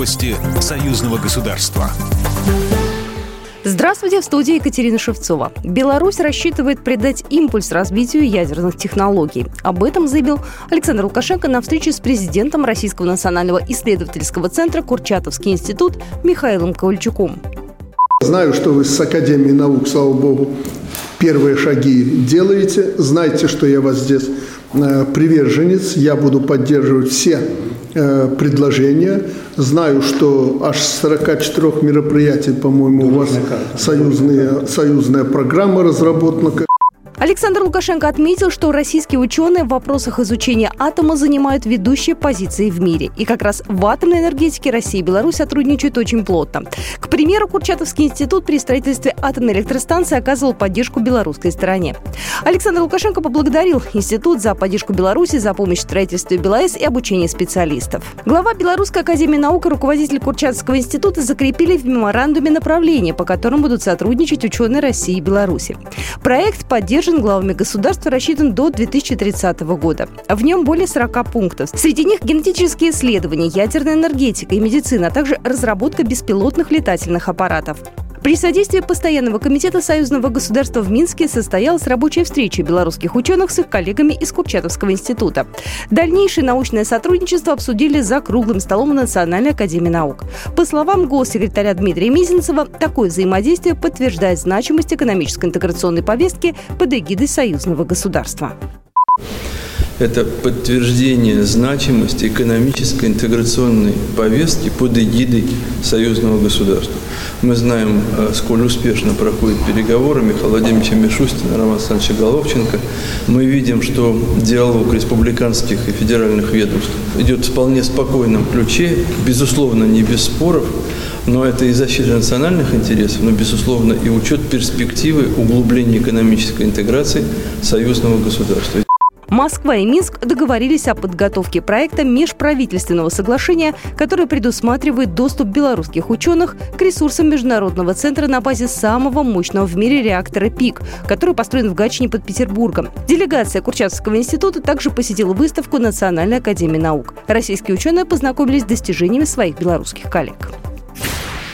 Новости союзного государства. Здравствуйте, в студии Екатерина Шевцова. Беларусь рассчитывает придать импульс развитию ядерных технологий. Об этом заявил Александр Лукашенко на встрече с президентом Российского национального исследовательского центра Курчатовский институт Михаилом Ковальчуком. Знаю, что вы с Академией наук, слава богу, первые шаги делаете. Знайте, что я вас здесь э, приверженец. Я буду поддерживать все Э, предложения. Знаю, что аж с 44 мероприятий, по-моему, у вас союзные, союзная программа разработана. Александр Лукашенко отметил, что российские ученые в вопросах изучения атома занимают ведущие позиции в мире. И как раз в атомной энергетике Россия и Беларусь сотрудничают очень плотно. К примеру, Курчатовский институт при строительстве атомной электростанции оказывал поддержку белорусской стороне. Александр Лукашенко поблагодарил институт за поддержку Беларуси, за помощь в строительстве БелАЭС и обучении специалистов. Глава Белорусской академии наук и руководитель Курчатовского института закрепили в меморандуме направления, по которым будут сотрудничать ученые России и Беларуси. Проект поддержит предложен главами государства, рассчитан до 2030 года. В нем более 40 пунктов. Среди них генетические исследования, ядерная энергетика и медицина, а также разработка беспилотных летательных аппаратов. При содействии Постоянного комитета Союзного государства в Минске состоялась рабочая встреча белорусских ученых с их коллегами из Курчатовского института. Дальнейшее научное сотрудничество обсудили за круглым столом Национальной академии наук. По словам госсекретаря Дмитрия Мизинцева, такое взаимодействие подтверждает значимость экономической интеграционной повестки под эгидой союзного государства это подтверждение значимости экономической интеграционной повестки под эгидой союзного государства. Мы знаем, э, сколь успешно проходят переговоры Михаила Владимировича Мишустина, Романа Александровича Головченко. Мы видим, что диалог республиканских и федеральных ведомств идет в вполне спокойном ключе, безусловно, не без споров, но это и защита национальных интересов, но, безусловно, и учет перспективы углубления экономической интеграции союзного государства. Москва и Минск договорились о подготовке проекта межправительственного соглашения, которое предусматривает доступ белорусских ученых к ресурсам Международного центра на базе самого мощного в мире реактора ПИК, который построен в Гатчине под Петербургом. Делегация Курчатовского института также посетила выставку Национальной академии наук. Российские ученые познакомились с достижениями своих белорусских коллег.